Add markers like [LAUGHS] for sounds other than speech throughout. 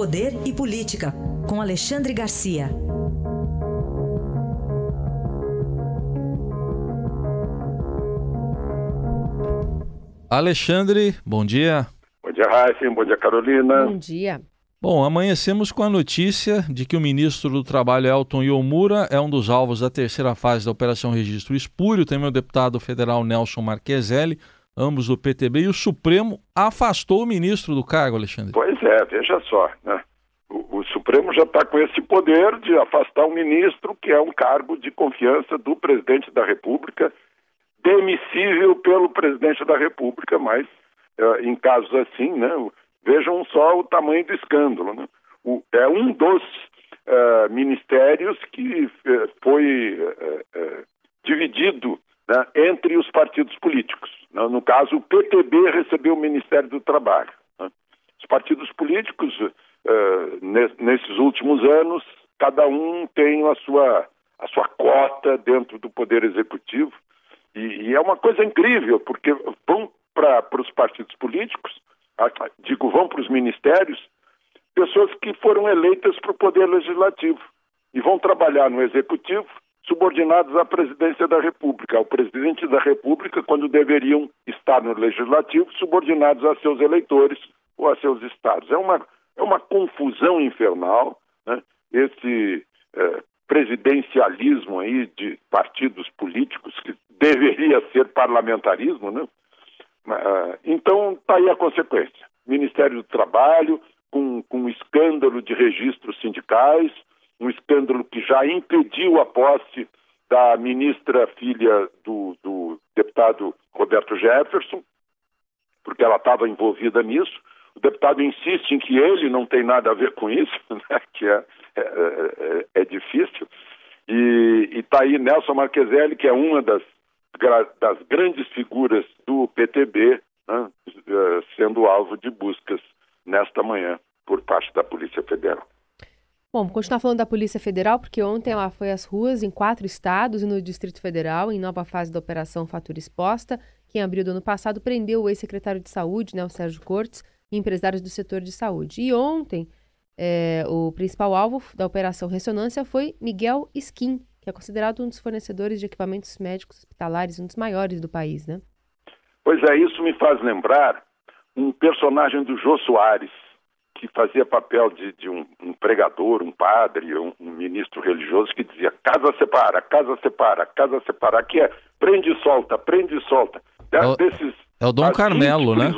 Poder e Política, com Alexandre Garcia. Alexandre, bom dia. Bom dia, Raíssa. Bom dia, Carolina. Bom dia. Bom, amanhecemos com a notícia de que o ministro do Trabalho, Elton Yomura, é um dos alvos da terceira fase da Operação Registro Espúrio. Também o deputado federal Nelson Marqueselli, ambos do PTB, e o Supremo afastou o ministro do cargo, Alexandre. Pois é, veja só. Né? O, o Supremo já está com esse poder de afastar um ministro que é um cargo de confiança do presidente da República, demissível pelo presidente da República, mas uh, em casos assim, né? Vejam só o tamanho do escândalo. Né? O, é um dos uh, ministérios que uh, foi dividido né, entre os partidos políticos. Né? No caso, o PTB recebeu o Ministério do Trabalho. Né? Os partidos políticos, nesses últimos anos, cada um tem a sua, a sua cota dentro do Poder Executivo. E, e é uma coisa incrível, porque vão para os partidos políticos digo, vão para os ministérios, pessoas que foram eleitas para o Poder Legislativo e vão trabalhar no Executivo subordinados à Presidência da República, ao Presidente da República, quando deveriam estar no Legislativo, subordinados a seus eleitores ou a seus estados. É uma, é uma confusão infernal, né? esse é, presidencialismo aí de partidos políticos, que deveria ser parlamentarismo, né? Ah, então, está aí a consequência. Ministério do Trabalho, com, com escândalo de registros sindicais, um escândalo que já impediu a posse da ministra filha do, do deputado Roberto Jefferson, porque ela estava envolvida nisso. O deputado insiste em que ele não tem nada a ver com isso, [LAUGHS] né, que é, é, é, é difícil. E está aí Nelson Marqueselli, que é uma das das grandes figuras do PTB né, eh, sendo alvo de buscas nesta manhã por parte da Polícia Federal. Bom, continuar falando da Polícia Federal, porque ontem ela foi às ruas em quatro estados e no Distrito Federal, em nova fase da Operação Fatura Exposta, que em abril do ano passado prendeu o ex-secretário de Saúde, né, o Sérgio Cortes, e empresários do setor de saúde. E ontem, é, o principal alvo da Operação Ressonância foi Miguel Skin, que é considerado um dos fornecedores de equipamentos médicos hospitalares, um dos maiores do país, né? Pois é, isso me faz lembrar um personagem do Jô Soares, que fazia papel de, de um, um, pregador, um padre, um, um, ministro religioso, que dizia casa separa, casa separa, casa separa, que é prende e solta, prende e solta. É o, Desses, é o Dom Carmelo, né?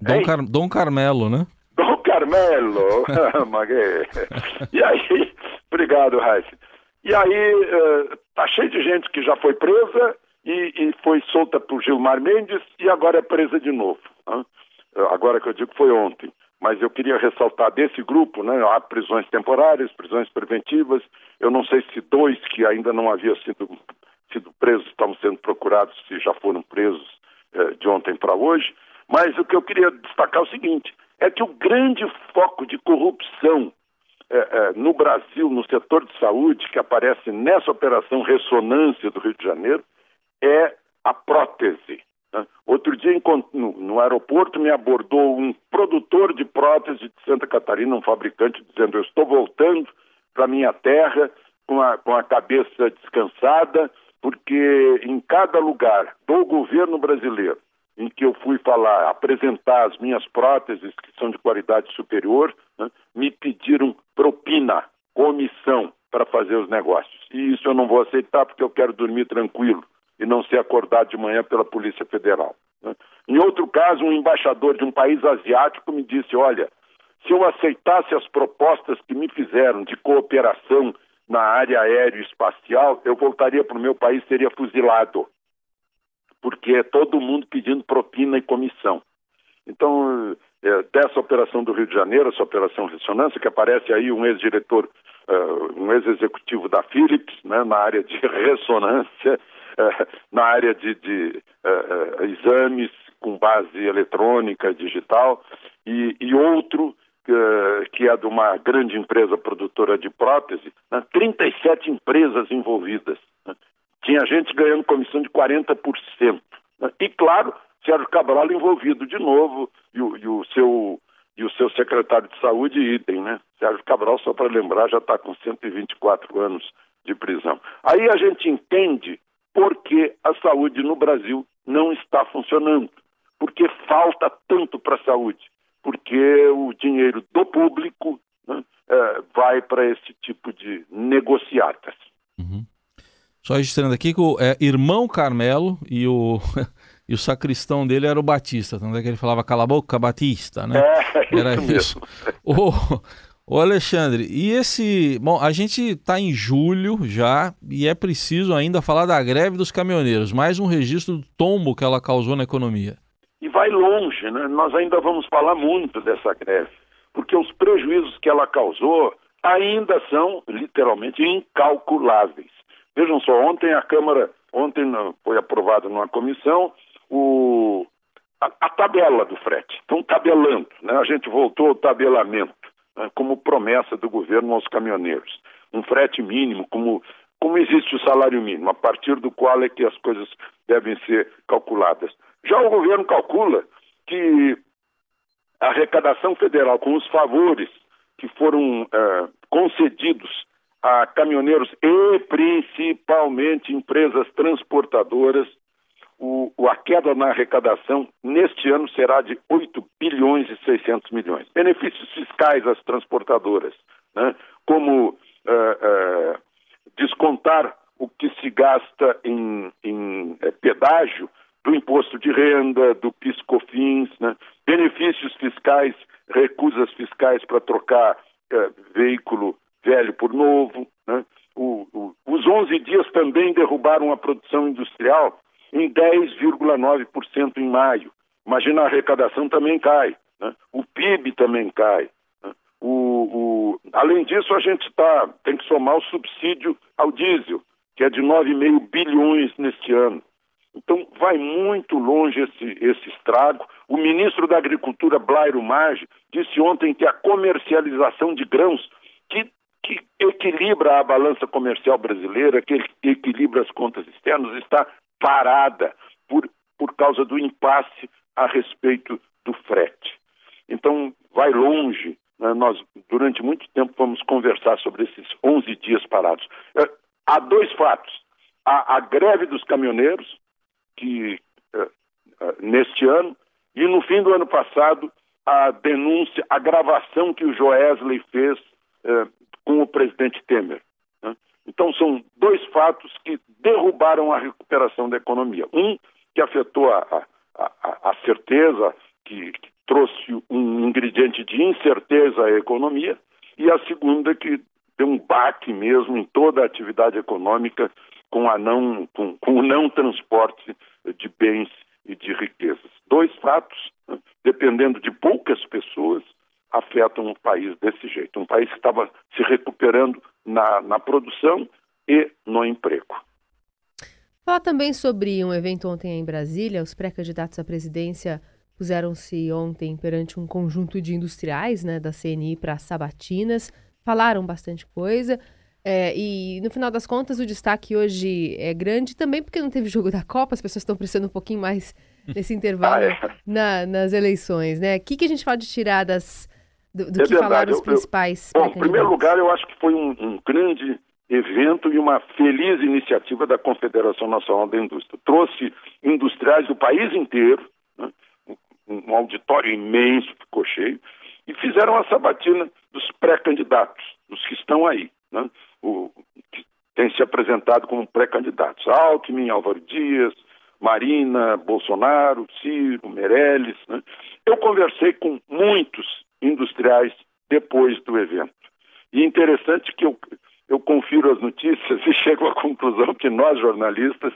Dom, Car, Dom Carmelo, né? Dom Carmelo, [LAUGHS] [LAUGHS] e aí, obrigado, Raíssa. E aí eh, uh, cheio de gente que já foi presa e, e, foi solta por Gilmar Mendes e agora é presa de novo. Né? Agora que eu digo foi ontem. Mas eu queria ressaltar desse grupo, né? Há prisões temporárias, prisões preventivas. Eu não sei se dois que ainda não haviam sido, sido presos estão sendo procurados, se já foram presos uh, de ontem para hoje. Mas o que eu queria destacar é o seguinte: é que o grande foco de corrupção é, é, no Brasil, no setor de saúde, que aparece nessa operação ressonância do Rio de Janeiro, é a prótese. Né? Outro dia, no, aeroporto, me abordou um produtor de prótese de Santa Catarina, um fabricante, dizendo: Eu estou voltando para minha terra com a, com a cabeça descansada, porque em cada lugar do governo brasileiro em que eu fui falar, apresentar as minhas próteses, que são de qualidade superior, né, me pediram propina, comissão para fazer os negócios. E isso eu não vou aceitar porque eu quero dormir tranquilo e não ser acordado de manhã pela Polícia Federal. Né. Em outro caso, um embaixador de um país asiático me disse: olha, se eu aceitasse as propostas que me fizeram de cooperação na área aérea-espacial, eu voltaria para o meu país, seria fuzilado porque é todo mundo pedindo propina e comissão. Então, é, dessa operação do Rio de Janeiro, essa operação Ressonância, que aparece aí um ex-diretor, uh, um ex-executivo da Philips, né, na área de [LAUGHS] ressonância, [LAUGHS] na área de, de uh, exames com base eletrônica, digital, e, e outro que é de uma grande empresa produtora de prótese, né, 37 empresas envolvidas. Né, tinha gente ganhando comissão de 40%. Né? E, claro, Sérgio Cabral envolvido de novo e o, e o seu, e o seu secretário de saúde, idem, né? Sérgio Cabral, só para lembrar, já está com 124 anos de prisão. Aí a gente entende por que a saúde no Brasil não está funcionando. Porque falta tanto para a saúde. Porque o dinheiro do público né, é, vai para esse tipo de negociatas. Uhum. Só registrando aqui que o é, irmão Carmelo e o, [LAUGHS] e o sacristão dele era o Batista, tanto é que ele falava cala a boca, Batista, né? É, era isso. isso. O, o Alexandre, e esse. Bom, a gente está em julho já e é preciso ainda falar da greve dos caminhoneiros, mais um registro do tombo que ela causou na economia. E vai longe, né? Nós ainda vamos falar muito dessa greve, porque os prejuízos que ela causou ainda são literalmente incalculáveis. Vejam só, ontem a Câmara, ontem foi aprovado numa comissão o, a, a tabela do frete. Estão tabelando, né? A gente voltou ao tabelamento? Como promessa do governo aos caminhoneiros. Um frete mínimo, como, como existe o salário mínimo, a partir do qual é que as coisas devem ser calculadas. Já o governo calcula que a arrecadação federal com os favores que foram uh, concedidos a caminhoneiros e principalmente empresas transportadoras, o, a queda na arrecadação neste ano será de 8 bilhões e 600 milhões. Benefícios fiscais às transportadoras, né, como uh, uh, descontar o que se gasta em, em uh, pedágio do imposto de renda, do PIS/COFINS, né, benefícios fiscais, recusas fiscais para trocar veículo velho por novo. Né? O, o, os 11 dias também derrubaram a produção industrial em 10,9% em maio. Imagina a arrecadação também cai, né? o PIB também cai. Né? O, além disso, a gente tá, tem que somar o subsídio ao diesel, que é de 9,5 bilhões neste ano. Então, vai muito longe esse, esse estrago. O ministro da Agricultura, Blairo Maggi, disse ontem que a comercialização de grãos, que que equilibra a balança comercial brasileira, que equilibra as contas externas, está parada por, por causa do impasse a respeito do frete. Então, vai longe. Né? Nós, durante muito tempo, vamos conversar sobre esses 11 dias parados. É, há dois fatos. Há a greve dos caminhoneiros, que é, é, neste ano, e no fim do ano passado, a denúncia, a gravação que o Joesley fez com o presidente Temer. Então, são dois fatos que derrubaram a recuperação da economia. Um, que afetou a, a, a certeza, que, que trouxe um ingrediente de incerteza à economia, e a segunda, que deu um baque mesmo em toda a atividade econômica com, a não, com, com o não transporte de bens e de riquezas. Dois fatos, né? dependendo de poucas pessoas, afetam um país desse jeito. Um país que estava se recuperando na, na produção e no emprego. Falar também sobre um evento ontem em Brasília. Os pré-candidatos à presidência puseram-se ontem perante um conjunto de industriais né, da CNI para sabatinas, falaram bastante coisa. É, e no final das contas, o destaque hoje é grande também porque não teve jogo da Copa, as pessoas estão prestando um pouquinho mais nesse [LAUGHS] intervalo ah, é. na, nas eleições. Né? O que, que a gente pode tirar das, do, do é que verdade. falaram os principais. Eu, bom, em primeiro lugar, eu acho que foi um, um grande evento e uma feliz iniciativa da Confederação Nacional da Indústria. Trouxe industriais do país inteiro, né? um auditório imenso, ficou cheio, e fizeram a sabatina dos pré-candidatos, dos que estão aí, né? o, que têm se apresentado como pré-candidatos. Alckmin, Álvaro Dias, Marina, Bolsonaro, Ciro, Meirelles. Né? Eu conversei com muitos industriais depois do evento. E interessante que eu, eu confiro as notícias [LAUGHS] e chego à conclusão que nós, jornalistas,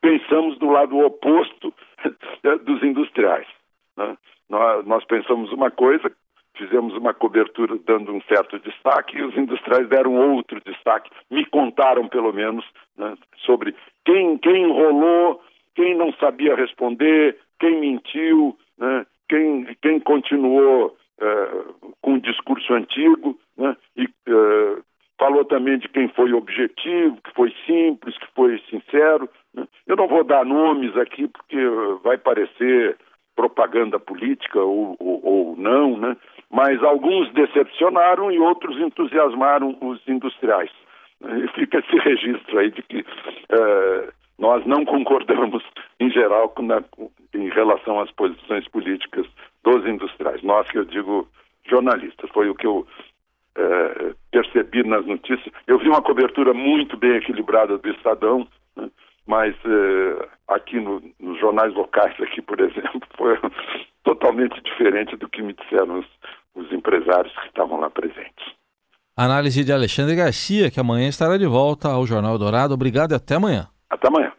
pensamos do lado oposto [LAUGHS] dos industriais. Né? Nós, nós pensamos uma coisa, fizemos uma cobertura dando um certo destaque e os industriais deram outro destaque, me contaram pelo menos né, sobre quem, quem enrolou, quem não sabia responder, quem mentiu, né, quem, quem continuou é, com um discurso antigo, né? e uh, falou também de quem foi objetivo, que foi simples, que foi sincero. Né? Eu não vou dar nomes aqui porque vai parecer propaganda política ou, ou, ou não, né? mas alguns decepcionaram e outros entusiasmaram os industriais. E fica esse registro aí de que uh, nós não concordamos, em geral, na, em relação às posições políticas dos industriais. Nós, que eu digo jornalistas, foi o que eu uh, percebi nas notícias. Eu vi uma cobertura muito bem equilibrada do Estadão, né? mas uh, aqui no, nos jornais locais, aqui, por [LAUGHS] exemplo, foi totalmente diferente do que me disseram os, os empresários que estavam lá presentes. Análise de Alexandre Garcia, que amanhã estará de volta ao Jornal Dourado. Obrigado e até amanhã. Até amanhã.